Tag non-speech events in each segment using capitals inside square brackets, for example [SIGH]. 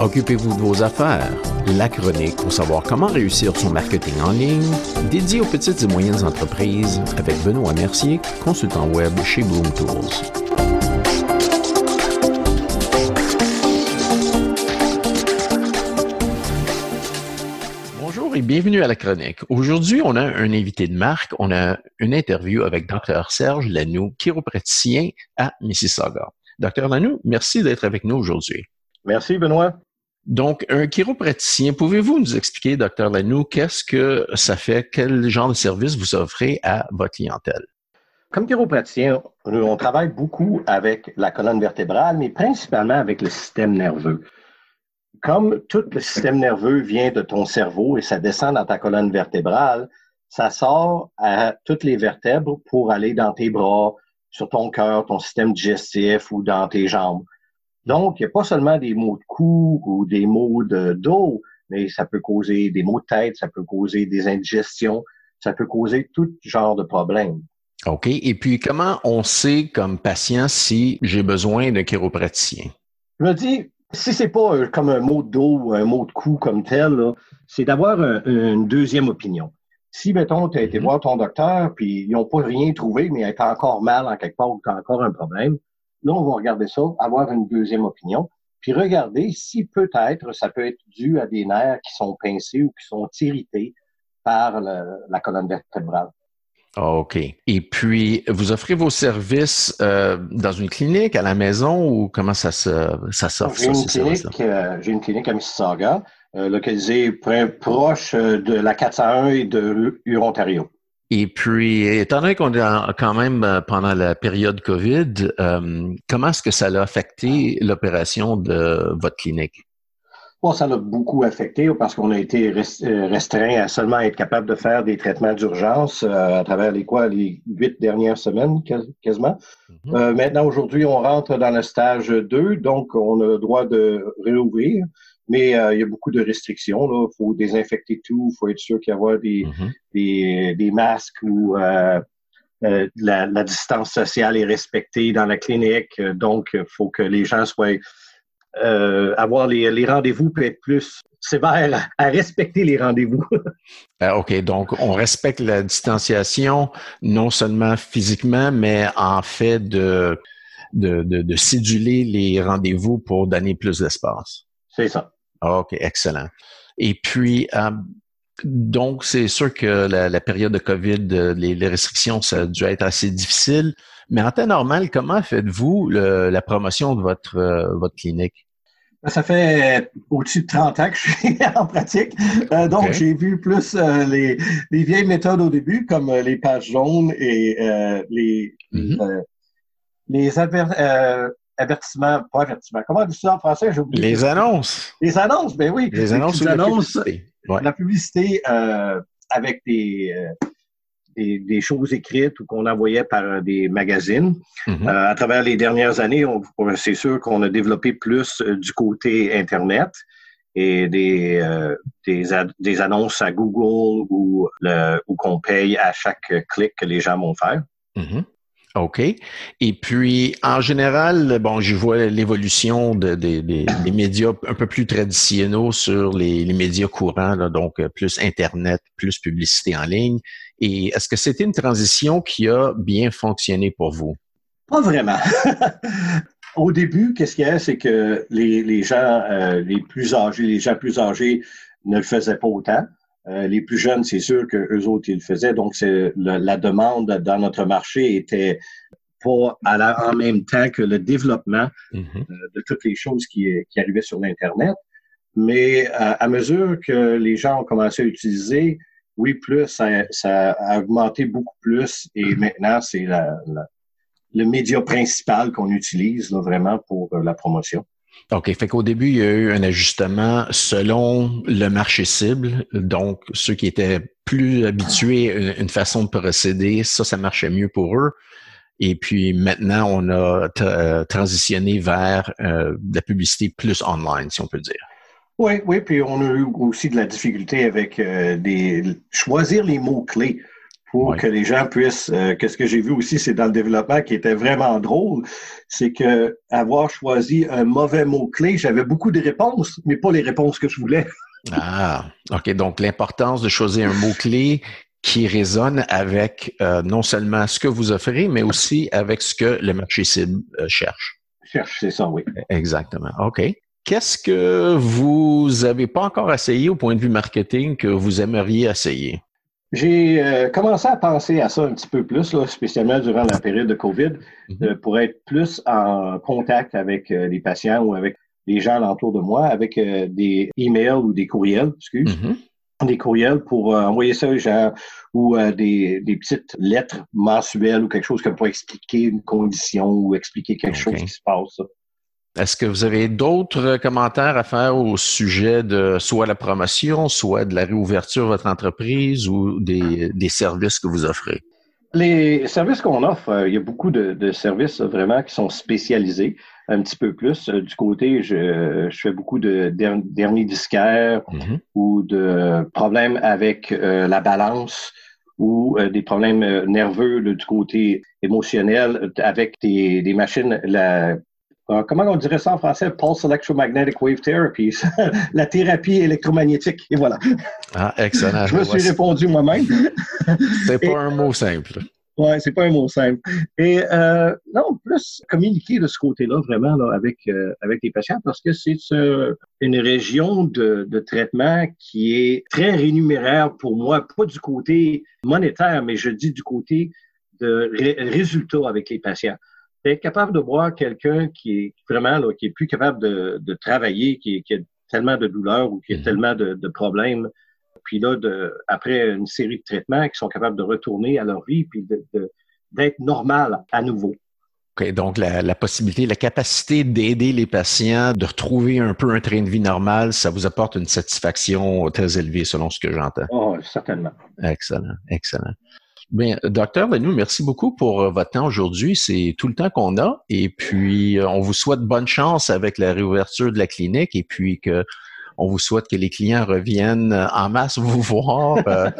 Occupez-vous de vos affaires. La chronique pour savoir comment réussir son marketing en ligne, dédié aux petites et moyennes entreprises avec Benoît Mercier, consultant web chez Bloom Tools. Bonjour et bienvenue à la chronique. Aujourd'hui, on a un invité de marque. On a une interview avec Dr. Serge Lanoux, chiropraticien à Mississauga. Dr. Lanoux, merci d'être avec nous aujourd'hui. Merci, Benoît. Donc, un chiropraticien, pouvez-vous nous expliquer, docteur Lanoux, qu'est-ce que ça fait, quel genre de service vous offrez à votre clientèle? Comme chiropraticien, on travaille beaucoup avec la colonne vertébrale, mais principalement avec le système nerveux. Comme tout le système nerveux vient de ton cerveau et ça descend dans ta colonne vertébrale, ça sort à toutes les vertèbres pour aller dans tes bras, sur ton cœur, ton système digestif ou dans tes jambes. Donc, il n'y a pas seulement des maux de cou ou des maux de dos, mais ça peut causer des maux de tête, ça peut causer des indigestions, ça peut causer tout genre de problèmes. OK. Et puis, comment on sait comme patient si j'ai besoin d'un chiropraticien? Je me dis, si c'est pas comme un mot de dos ou un mot de cou comme tel, c'est d'avoir une deuxième opinion. Si, mettons, tu as été mm-hmm. voir ton docteur, puis ils n'ont pas rien trouvé, mais tu as encore mal en quelque part ou tu as encore un problème, Là, on va regarder ça, avoir une deuxième opinion, puis regarder si peut-être ça peut être dû à des nerfs qui sont pincés ou qui sont irrités par la colonne vertébrale. Ah, OK. Et puis, vous offrez vos services euh, dans une clinique, à la maison, ou comment ça s'offre? J'ai une, clinique, euh, j'ai une clinique à Mississauga, euh, localisée proche de la 401 et de Huron-Ontario. Et puis, étant donné qu'on est quand même euh, pendant la période COVID, euh, comment est-ce que ça a affecté l'opération de votre clinique? Bon, ça l'a beaucoup affecté parce qu'on a été euh, restreint à seulement être capable de faire des traitements d'urgence à travers les quoi, les huit dernières semaines quasiment. Mm-hmm. maintenant, aujourd'hui, on rentre dans le stage 2, donc on a le droit de réouvrir. Mais euh, il y a beaucoup de restrictions. Il faut désinfecter tout. Il faut être sûr qu'il y a des, mm-hmm. des, des, masques ou euh, euh, la, la, distance sociale est respectée dans la clinique. Donc, il faut que les gens soient... Avoir les, les rendez-vous peut être plus sévère à respecter les rendez-vous. [LAUGHS] OK, donc on respecte la distanciation non seulement physiquement, mais en fait de, de, de, de céduler les rendez-vous pour donner plus d'espace. C'est ça. OK, excellent. Et puis, euh, donc, c'est sûr que la, période de COVID, euh, les, restrictions, ça a dû être assez difficile. Mais en temps normal, comment faites-vous la promotion de votre, euh, votre clinique? Ben, ça fait au-dessus de 30 ans que je suis [LAUGHS] en pratique. donc, j'ai vu plus les, vieilles méthodes au début, comme les pages jaunes et les, mm-hmm. les avertissement, pas avertissement. Comment on dit ça en français? J'ai oublié. Les annonces. Les annonces, ben oui. Les annonces, les annonces la publicité. La publicité euh, avec des, euh, des, des, choses écrites ou qu'on envoyait par des magazines. Mm-hmm. euh, à travers les dernières années, c'est sûr qu'on a développé plus euh, du côté Internet et des, euh, des, des, annonces à Google ou, le, ou qu'on paye à chaque clic que les gens vont faire. Mm-hmm. OK. Et puis, en général, bon, je vois l'évolution de, des médias un peu plus traditionnels sur les, médias courants, donc euh, plus Internet, plus publicité en ligne. Et est-ce que c'était une transition qui a bien fonctionné pour vous? Pas vraiment. [LAUGHS] Au début, qu'est-ce qu'il y a, c'est que les, gens euh, les plus âgés, les gens plus âgés ne le faisaient pas autant. Euh, les plus jeunes, c'est sûr que eux autres, ils le faisaient. Donc, c'est la demande dans notre marché était pas à en même temps que le développement mm-hmm. euh, de toutes les choses qui, qui arrivaient sur l'Internet. Mais euh, à mesure que les gens ont commencé à utiliser, oui, plus, ça, a augmenté beaucoup plus et maintenant, c'est le média principal qu'on utilise vraiment pour la promotion. OK. Fait qu'au début, il y a eu un ajustement selon le marché cible. Donc, ceux qui étaient plus habitués à une façon de procéder, ça, ça marchait mieux pour eux. Et puis maintenant, on a euh, transitionné vers euh, la publicité plus online, si on peut dire. Oui, oui, puis on a eu aussi de la difficulté avec euh, des choisir les mots-clés pour que les gens puissent. Euh, Qu'est-ce que j'ai vu aussi, c'est dans le développement qui était vraiment drôle, c'est que avoir choisi un mauvais mot-clé, j'avais beaucoup de réponses, mais pas les réponses que je voulais. [LAUGHS] Ah, OK. Donc, l'importance de choisir un mot-clé qui résonne avec euh, non seulement ce que vous offrez, mais aussi avec ce que le marché cible euh, cherche. Cherche, c'est ça, oui. Exactement. OK. Qu'est-ce que vous n'avez pas encore essayé au point de vue marketing que vous aimeriez essayer? J'ai euh, commencé à penser à ça un petit peu plus, là, spécialement durant la période de COVID, Mhm. euh, pour être plus en contact avec euh, les patients ou avec les gens alentour de moi, avec euh, des emails ou des courriels, excuse, Mhm. des courriels pour euh, envoyer ça aux gens ou euh, des, des petites lettres mensuelles ou quelque chose comme pour expliquer une condition ou expliquer quelque chose qui se passe. Est-ce que vous avez d'autres commentaires à faire au sujet de soit la promotion, soit de la réouverture de votre entreprise ou des, des services que vous offrez? Les services qu'on offre, euh, il y a beaucoup de, de services euh, vraiment qui sont spécialisés un petit peu plus. Euh, du côté, je, je fais beaucoup de der- derniers disquaires Mhm. ou de problèmes avec euh, la balance ou euh, des problèmes nerveux là, du côté émotionnel avec des, des machines, la, euh, comment on dirait ça en français? Pulse Electromagnetic Wave Therapy, [LAUGHS] la thérapie électromagnétique. Et voilà, Ah, excellent. je me Ouais, suis répondu moi-même. C'est pas un mot simple. Ouais, c'est pas un mot simple. Et euh, non, plus communiquer de ce côté-là vraiment là, avec euh, avec les patients parce que c'est euh, une région de, de traitement qui est très rémunéraire pour moi, pas du côté monétaire, mais je dis du côté de ré- résultats avec les patients. Être capable de voir quelqu'un qui est vraiment là, qui est plus capable de, de travailler, qui, qui a tellement de douleurs ou qui a Mhm. tellement de, de problèmes puis là, de, après une série de traitements, qui sont capables de retourner à leur vie, puis d'être normal à nouveau. Donc la, la possibilité, la capacité d'aider les patients, de retrouver un peu un train de vie normal, ça vous apporte une satisfaction très élevée selon ce que j'entends. Oh, certainement. Excellent, excellent. Bien, docteur Lenou, merci beaucoup pour euh, votre temps aujourd'hui. C'est tout le temps qu'on a. Et puis, euh, on vous souhaite bonne chance avec la réouverture de la clinique et puis que on vous souhaite que les clients reviennent euh, en masse vous [LAUGHS] voir euh,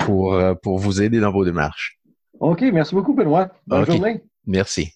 pour, euh, pour vous aider dans vos démarches. OK, merci beaucoup, Benoît. Bonne journée. Merci.